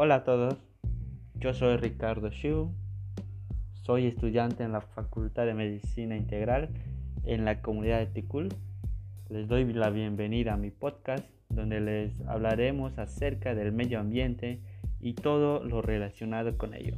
Hola a todos, yo soy Ricardo Shu, soy estudiante en la Facultad de Medicina Integral en la comunidad de Ticul. Les doy la bienvenida a mi podcast donde les hablaremos acerca del medio ambiente y todo lo relacionado con ello.